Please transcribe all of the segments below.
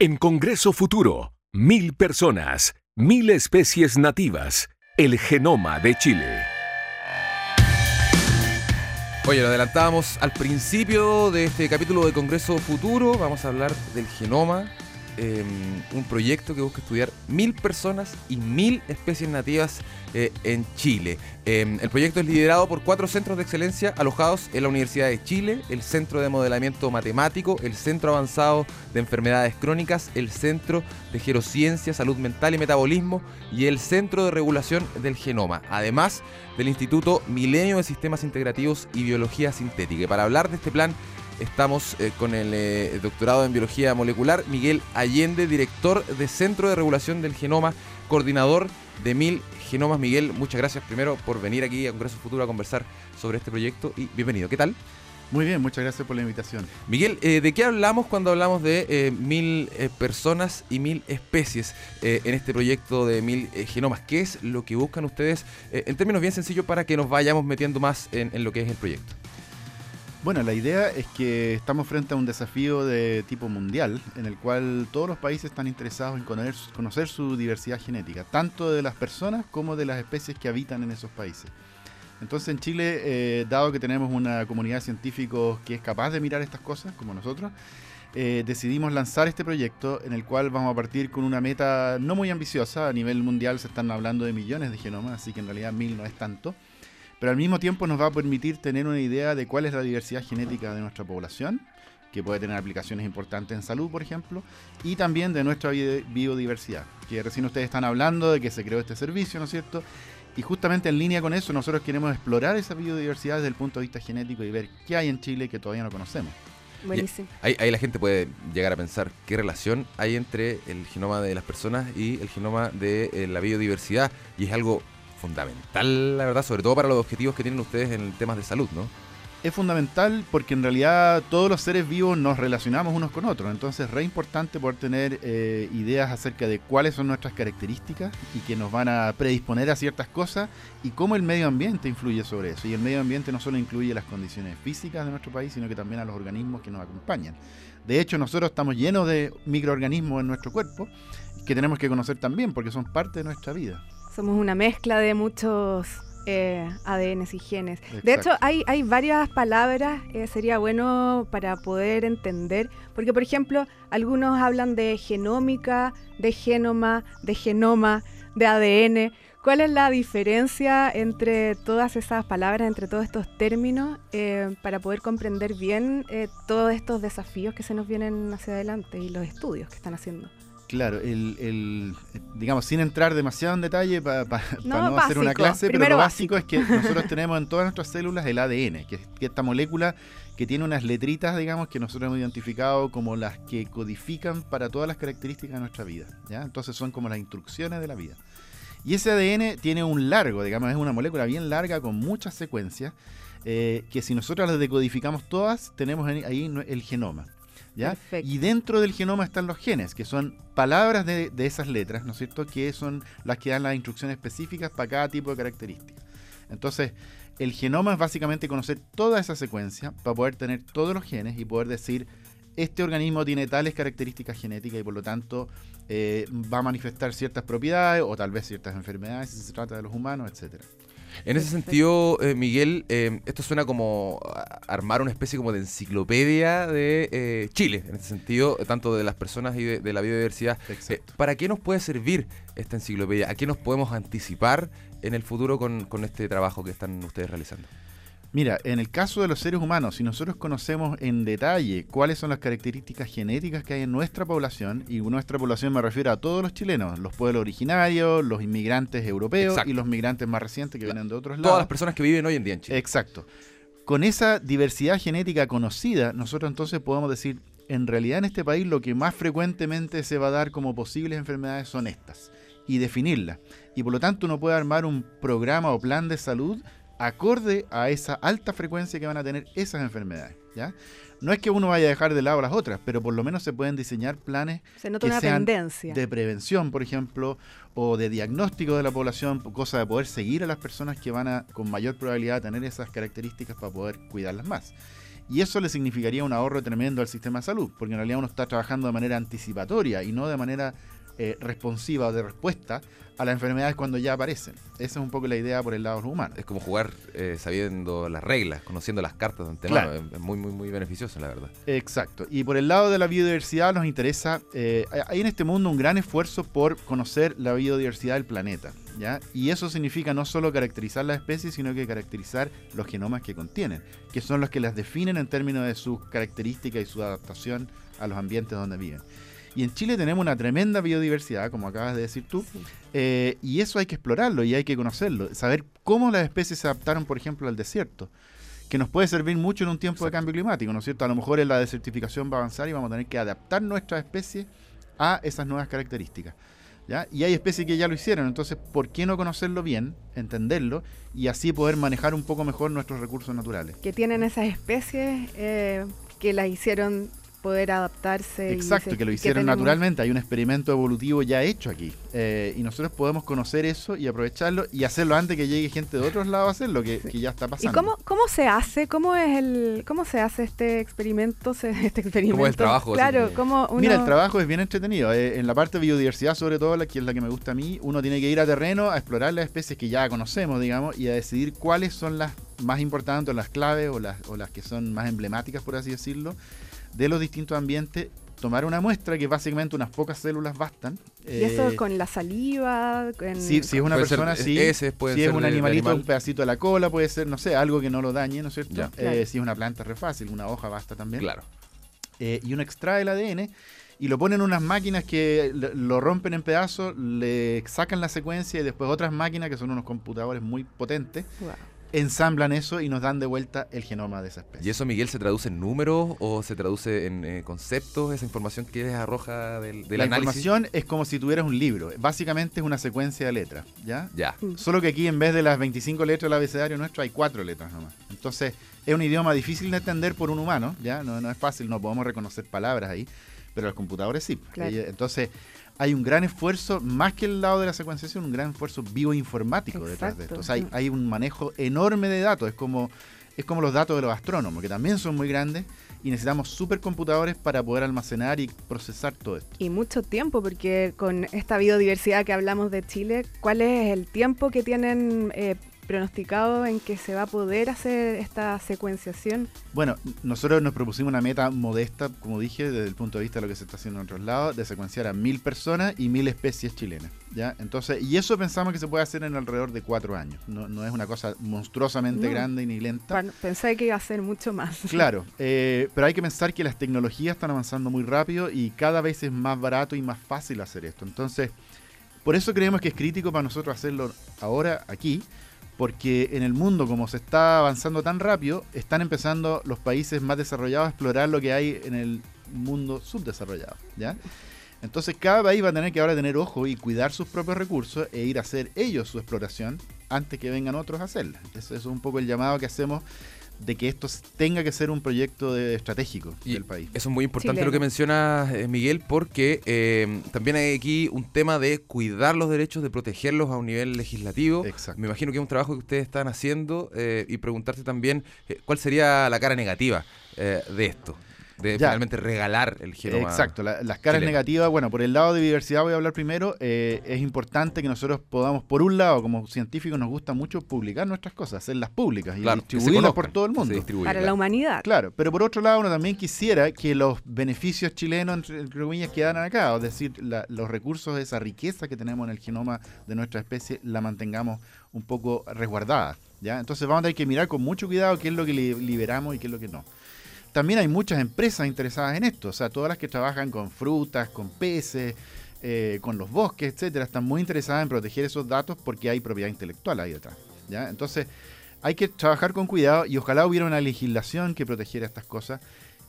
En Congreso Futuro, mil personas, mil especies nativas, el genoma de Chile. Oye, lo adelantábamos al principio de este capítulo de Congreso Futuro. Vamos a hablar del genoma, em, un proyecto que busca estudiar mil personas y mil especies nativas eh, en Chile. Em, el proyecto es liderado por cuatro centros de excelencia alojados en la Universidad de Chile, el Centro de Modelamiento Matemático, el Centro Avanzado de Enfermedades Crónicas, el Centro de Gerociencia, Salud Mental y Metabolismo y el Centro de Regulación del Genoma, además del Instituto Milenio de Sistemas Integrativos y Biología Sintética. Y para hablar de este plan estamos eh, con el eh, doctorado en Biología Molecular, Miguel Allende, director de Centro de Regulación del Genoma, coordinador de Mil Genomas. Miguel, muchas gracias primero por venir aquí a Congreso Futuro a conversar sobre este proyecto y bienvenido. ¿Qué tal? Muy bien, muchas gracias por la invitación. Miguel, eh, ¿de qué hablamos cuando hablamos de eh, mil eh, personas y mil especies en este proyecto de mil genomas? ¿Qué es lo que buscan ustedes en términos bien sencillos para que nos vayamos metiendo más en lo que es el proyecto? Bueno, la idea es que estamos frente a un desafío de tipo mundial, en el cual todos los países están interesados en conocer, su diversidad genética, tanto de las personas como de las especies que habitan en esos países. Entonces en Chile, eh, dado que tenemos una comunidad de científicos que es capaz de mirar estas cosas, como nosotros, eh, decidimos lanzar este proyecto en el cual vamos a partir con una meta no muy ambiciosa. A nivel mundial se están hablando de millones de genomas, así que en realidad mil no es tanto pero al mismo tiempo nos va a permitir tener una idea de cuál es la diversidad genética de nuestra población, que puede tener aplicaciones importantes en salud, por ejemplo, y también de nuestra biodiversidad, que recién ustedes están hablando de que se creó este servicio, ¿no es cierto? Y justamente en línea con eso, nosotros queremos explorar esa biodiversidad desde el punto de vista genético y ver qué hay en Chile que todavía no conocemos. Buenísimo. Ahí, ahí, la gente puede llegar a pensar qué relación hay entre el genoma de las personas y el genoma de eh, la biodiversidad. Y es algo fundamental, la verdad, sobre todo para los objetivos que tienen ustedes en temas de salud, ¿no? Es fundamental porque en realidad todos los seres vivos nos relacionamos unos con otros, entonces es re importante poder tener eh, ideas acerca de cuáles son nuestras características y que nos van a predisponer a ciertas cosas y cómo el medio ambiente influye sobre eso. Y el medio ambiente no solo incluye las condiciones físicas de nuestro país, sino que también a los organismos que nos acompañan. De hecho, nosotros estamos llenos de microorganismos en nuestro cuerpo que tenemos que conocer también porque son parte de nuestra vida. Somos una mezcla de muchos eh, ADNs y genes. De hecho, hay, hay varias palabras, eh, sería bueno para poder entender, porque por ejemplo, algunos hablan de genómica, de genoma, de genoma, de ADN. ¿Cuál es la diferencia entre todas esas palabras, entre todos estos términos, eh, para poder comprender bien todos estos desafíos que se nos vienen hacia adelante y los estudios que están haciendo? Claro, el, digamos, sin entrar demasiado en detalle para no, hacer una clase, pero lo básico. es que nosotros tenemos en todas nuestras células el ADN, que es esta molécula que tiene unas letritas, digamos, que nosotros hemos identificado como las que codifican para todas las características de nuestra vida. ¿ya? Entonces son como las instrucciones de la vida. Y ese ADN tiene un largo, digamos, es una molécula bien larga con muchas secuencias, eh, que si nosotros las decodificamos todas, tenemos ahí el genoma. Y dentro del genoma están los genes, que son palabras de, esas letras, ¿no es cierto?, que son las que dan las instrucciones específicas para cada tipo de características. Entonces, el genoma es básicamente conocer toda esa secuencia para poder tener todos los genes y poder decir, este organismo tiene tales características genéticas y por lo tanto eh, va a manifestar ciertas propiedades o tal vez ciertas enfermedades si se trata de los humanos, etcétera. En ese sentido, eh, Miguel, eh, esto suena como armar una especie como de enciclopedia de eh, Chile, en ese sentido, tanto de las personas y de, la biodiversidad. ¿Para qué nos puede servir esta enciclopedia? ¿A qué nos podemos anticipar en el futuro con este trabajo que están ustedes realizando? Mira, en el caso de los seres humanos, si nosotros conocemos en detalle cuáles son las características genéticas que hay en nuestra población, y nuestra población me refiero a todos los chilenos, los pueblos originarios, los inmigrantes europeos y los migrantes más recientes que vienen de otros lados. Todas las personas que viven hoy en día en Chile. Exacto. Con esa diversidad genética conocida, nosotros entonces podemos decir, en realidad en este país lo que más frecuentemente se va a dar como posibles enfermedades son estas, y definirlas. Y por lo tanto uno puede armar un programa o plan de salud acorde a esa alta frecuencia que van a tener esas enfermedades. ¿ya? No es que uno vaya a dejar de lado las otras, pero por lo menos se pueden diseñar planes que sean de prevención, por ejemplo, o de diagnóstico de la población, cosa de poder seguir a las personas que van a con mayor probabilidad a tener esas características para poder cuidarlas más. Y eso le significaría un ahorro tremendo al sistema de salud, porque en realidad uno está trabajando de manera anticipatoria y no de manera eh, responsiva o de respuesta a las enfermedades cuando ya aparecen. Esa es un poco la idea por el lado humano. Es como jugar eh, sabiendo las reglas, conociendo las cartas de antemano. Es muy, muy, muy beneficioso, la verdad. Exacto. Y por el lado de la biodiversidad nos interesa, eh, hay en este mundo un gran esfuerzo por conocer la biodiversidad del planeta. ¿ya? Y eso significa no solo caracterizar las especies, sino que caracterizar los genomas que contienen, que son los que las definen en términos de sus características y su adaptación a los ambientes donde viven. Y en Chile tenemos una tremenda biodiversidad, como acabas de decir tú, eh, y eso hay que explorarlo y hay que conocerlo, saber cómo las especies se adaptaron, por ejemplo, al desierto, que nos puede servir mucho en un tiempo de cambio climático, ¿no es cierto? A lo mejor en la desertificación va a avanzar y vamos a tener que adaptar nuestra especie a esas nuevas características. ¿Ya? Y hay especies que ya lo hicieron, entonces, ¿por qué no conocerlo bien, entenderlo y así poder manejar un poco mejor nuestros recursos naturales? Que tienen esas especies eh, que las hicieron poder adaptarse. Exacto, que lo hicieron naturalmente. Hay un experimento evolutivo ya hecho aquí. Eh, y nosotros podemos conocer eso y aprovecharlo y hacerlo antes que llegue gente de otros lados a hacerlo, que, que ya está pasando. ¿Y cómo, cómo se hace? ¿Cómo es el cómo se hace este experimento? Este experimento? ¿Cómo es el trabajo? Claro, ¿cómo Mira, el trabajo es bien entretenido. Eh, en la parte de biodiversidad, sobre todo, la que es la que me gusta a mí, uno tiene que ir a terreno a explorar las especies que ya conocemos, digamos, y a decidir cuáles son las más importantes, las claves o las, o las que son más emblemáticas, por así decirlo de los distintos ambientes, tomar una muestra que básicamente unas pocas células bastan. ¿Y eso eh, con la saliva? si es una persona, sí. si es un animalito, un pedacito de la cola, puede ser, no sé, algo que no lo dañe, ¿no es cierto? Eh, si es una planta, es re fácil, una hoja basta también. Claro. Eh, y uno extrae el ADN y lo ponen en unas máquinas que lo rompen en pedazos, le sacan la secuencia y después otras máquinas que son unos computadores muy potentes ensamblan eso y nos dan de vuelta el genoma de esa especie. ¿Y eso, Miguel, se traduce en números o se traduce en eh, conceptos, esa información que les arroja del, del La información es como si tuvieras un libro. Básicamente es una secuencia de letras, ¿ya? Ya. Mm. Solo que aquí en vez de las 25 letras del abecedario nuestro hay cuatro letras nomás. Entonces es un idioma difícil de entender por un humano, ¿ya? No, no es fácil, no podemos reconocer palabras ahí, pero los computadores sí. Entonces hay un gran esfuerzo, más que el lado de la secuenciación, un gran esfuerzo bioinformático detrás de esto. O sea, hay, un manejo enorme de datos. Es como, es como los datos de los astrónomos, que también son muy grandes y necesitamos supercomputadores para poder almacenar y procesar todo esto. Y mucho tiempo, porque con esta biodiversidad que hablamos de Chile, ¿cuál es el tiempo que tienen eh, pronosticado en que se va a poder hacer esta secuenciación? Bueno, nosotros nos propusimos una meta modesta, como dije, desde el punto de vista de lo que se está haciendo en otros lados, de secuenciar a mil personas y mil especies chilenas. ¿ya? Entonces, y eso pensamos que se puede hacer en alrededor de cuatro años. No, no es una cosa monstruosamente grande ni lenta. pensé que iba a ser mucho más. Claro, eh, pero hay que pensar que las tecnologías están avanzando muy rápido y cada vez es más barato y más fácil hacer esto. Entonces, por eso creemos que es crítico para nosotros hacerlo ahora, aquí, porque en el mundo, como se está avanzando tan rápido, están empezando los países más desarrollados a explorar lo que hay en el mundo subdesarrollado, ¿ya? Entonces cada país va a tener que ahora tener ojo y cuidar sus propios recursos e ir a hacer ellos su exploración antes que vengan otros a hacerla. Eso es un poco el llamado que hacemos de que esto tenga que ser un proyecto estratégico del país. Eso es muy importante lo que menciona eh, Miguel, porque eh, también hay aquí un tema de cuidar los derechos, de protegerlos a un nivel legislativo. Me imagino que es un trabajo que ustedes están haciendo eh, y preguntarte también cuál sería la cara negativa de esto de finalmente regalar el genoma. Exacto, las caras negativas, bueno, por el lado de diversidad voy a hablar primero, eh, es importante que nosotros podamos, por un lado, como científicos nos gusta mucho publicar nuestras cosas, hacerlas públicas y distribuirlas por todo el mundo. Para la humanidad. Claro, pero por otro lado uno también quisiera que los beneficios chilenos, entre, comillas, quedaran acá, es decir, los recursos, esa riqueza que tenemos en el genoma de nuestra especie, la mantengamos un poco resguardada. ¿ya? Entonces vamos a tener que mirar con mucho cuidado qué es lo que liberamos y qué es lo que no también hay muchas empresas interesadas en esto, o sea, todas las que trabajan con frutas, con peces, eh, con los bosques, etcétera, están muy interesadas en proteger esos datos porque hay propiedad intelectual ahí detrás. ¿ya? Entonces, hay que trabajar con cuidado y ojalá hubiera una legislación que protegiera estas cosas.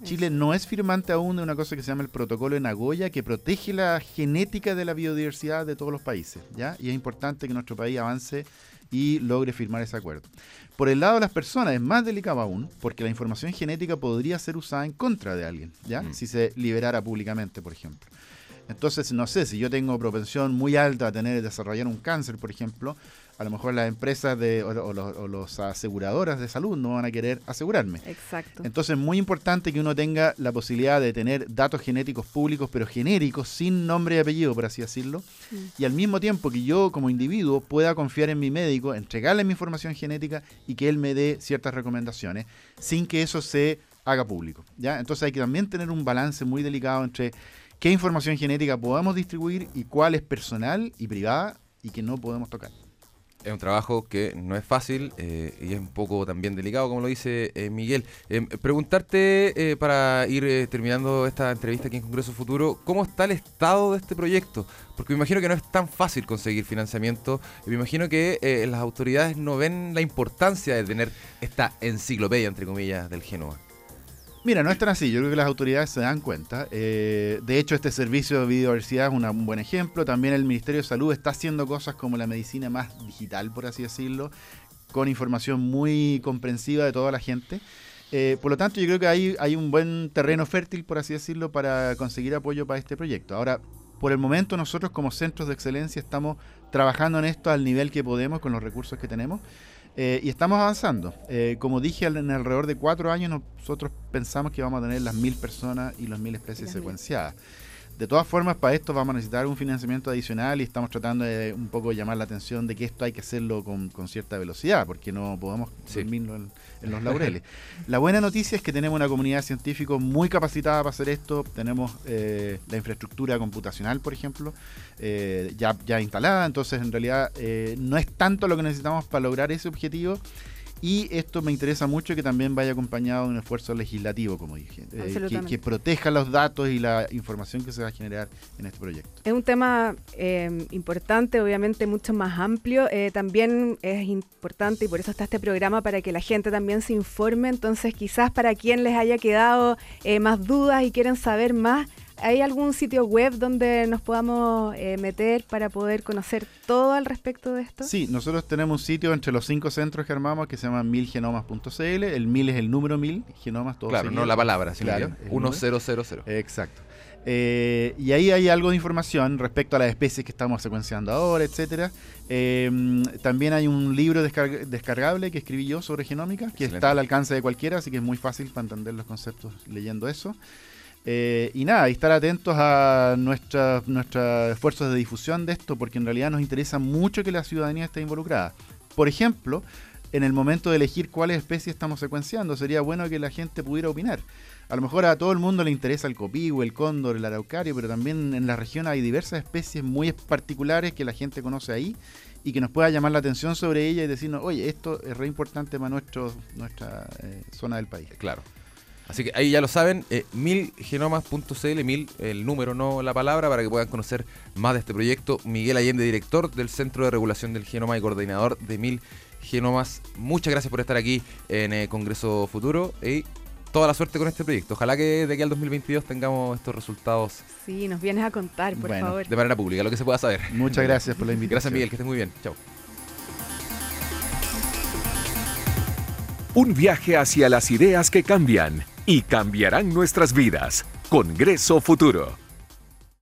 Chile no es firmante aún de una cosa que se llama el protocolo de Nagoya, que protege la genética de la biodiversidad de todos los países, ¿ya? Y es importante que nuestro país avance y logre firmar ese acuerdo. Por el lado de las personas es más delicado aún, porque la información genética podría ser usada en contra de alguien, ¿ya? Mm. Si se liberara públicamente, por ejemplo. Entonces, no sé, si yo tengo propensión muy alta a tener desarrollar un cáncer, por ejemplo, a lo mejor las empresas de, o, los, aseguradoras de salud no van a querer asegurarme. Exacto. Entonces es muy importante que uno tenga la posibilidad de tener datos genéticos públicos, pero genéricos, sin nombre y apellido, por así decirlo. Mm. Y al mismo tiempo que yo como individuo pueda confiar en mi médico, entregarle mi información genética y que él me dé ciertas recomendaciones, sin que eso se haga público. ¿ya? Entonces hay que también tener un balance muy delicado entre qué información genética podemos distribuir y cuál es personal y privada y que no podemos tocar. Es un trabajo que no es fácil eh, y es un poco también delicado, como lo dice eh, Miguel. Em, preguntarte, eh, para ir terminando esta entrevista aquí en Congreso Futuro, ¿cómo está el estado de este proyecto? Porque me imagino que no es tan fácil conseguir financiamiento y me imagino que las autoridades no ven la importancia de tener esta enciclopedia, entre comillas, del Genoa. Mira, no es tan así. Yo creo que las autoridades se dan cuenta. Eh, de hecho, este servicio de biodiversidad es un buen ejemplo. También el Ministerio de Salud está haciendo cosas como la medicina más digital, por así decirlo, con información muy comprensiva de toda la gente. Eh, por lo tanto, yo creo que hay, hay un buen terreno fértil, por así decirlo, para conseguir apoyo para este proyecto. Ahora, por el momento, nosotros como centros de excelencia estamos trabajando en esto al nivel que podemos con los recursos que tenemos. Eh, y estamos avanzando. Eh, como dije, en alrededor de cuatro años nosotros pensamos que vamos a tener las mil personas y las mil especies secuenciadas. De todas formas, para esto vamos a necesitar un financiamiento adicional y estamos tratando de un poco llamar la atención de que esto hay que hacerlo con, cierta velocidad, porque no podemos dormirlo en, los laureles. la buena noticia es que tenemos una comunidad científica muy capacitada para hacer esto. Tenemos eh, la infraestructura computacional, por ejemplo, eh, ya, ya instalada. Entonces, en realidad, eh, no es tanto lo que necesitamos para lograr ese objetivo y esto me interesa mucho que también vaya acompañado de un esfuerzo legislativo, como dije, eh, que, proteja los datos y la información que se va a generar en este proyecto. Es un tema eh, importante, obviamente mucho más amplio. Eh, también es importante y por eso está este programa para que la gente también se informe. Entonces, quizás para quien les haya quedado más dudas y quieren saber más, ¿Hay algún sitio web donde nos podamos eh, meter para poder conocer todo al respecto de esto? Sí, nosotros tenemos un sitio entre los cinco centros que armamos que se llama milgenomas.cl. El mil es el número mil, genomas todo Claro, no la palabra, sino claro, 1000. Exacto. Eh, y ahí hay algo de información respecto a las especies que estamos secuenciando ahora, etcétera. Eh, también hay un libro descargable que escribí yo sobre genómica, que está al alcance de cualquiera, así que es muy fácil para entender los conceptos leyendo eso. Eh, y nada, y estar atentos a nuestros esfuerzos de difusión de esto, porque en realidad nos interesa mucho que la ciudadanía esté involucrada. Por ejemplo, en el momento de elegir cuáles especies estamos secuenciando, sería bueno que la gente pudiera opinar. A lo mejor a todo el mundo le interesa el copihue, el cóndor, el araucario, pero también en la región hay diversas especies muy particulares que la gente conoce ahí y que nos pueda llamar la atención sobre ella y decirnos, oye, esto es re importante para nuestro, nuestra eh, zona del país. Claro. Así que ahí ya lo saben, eh, milgenomas.cl, mil el número, no la palabra, para que puedan conocer más de este proyecto. Miguel Allende, director del Centro de Regulación del Genoma y coordinador de Mil Genomas. Muchas gracias por estar aquí en el Congreso Futuro y toda la suerte con este proyecto. Ojalá que de aquí al 2022 tengamos estos resultados. Sí, nos vienes a contar, por favor. De manera pública, lo que se pueda saber. Muchas gracias por la invitación. Gracias, Miguel, que estés muy bien. Chao. Un viaje hacia las ideas que cambian y cambiarán nuestras vidas. Congreso Futuro.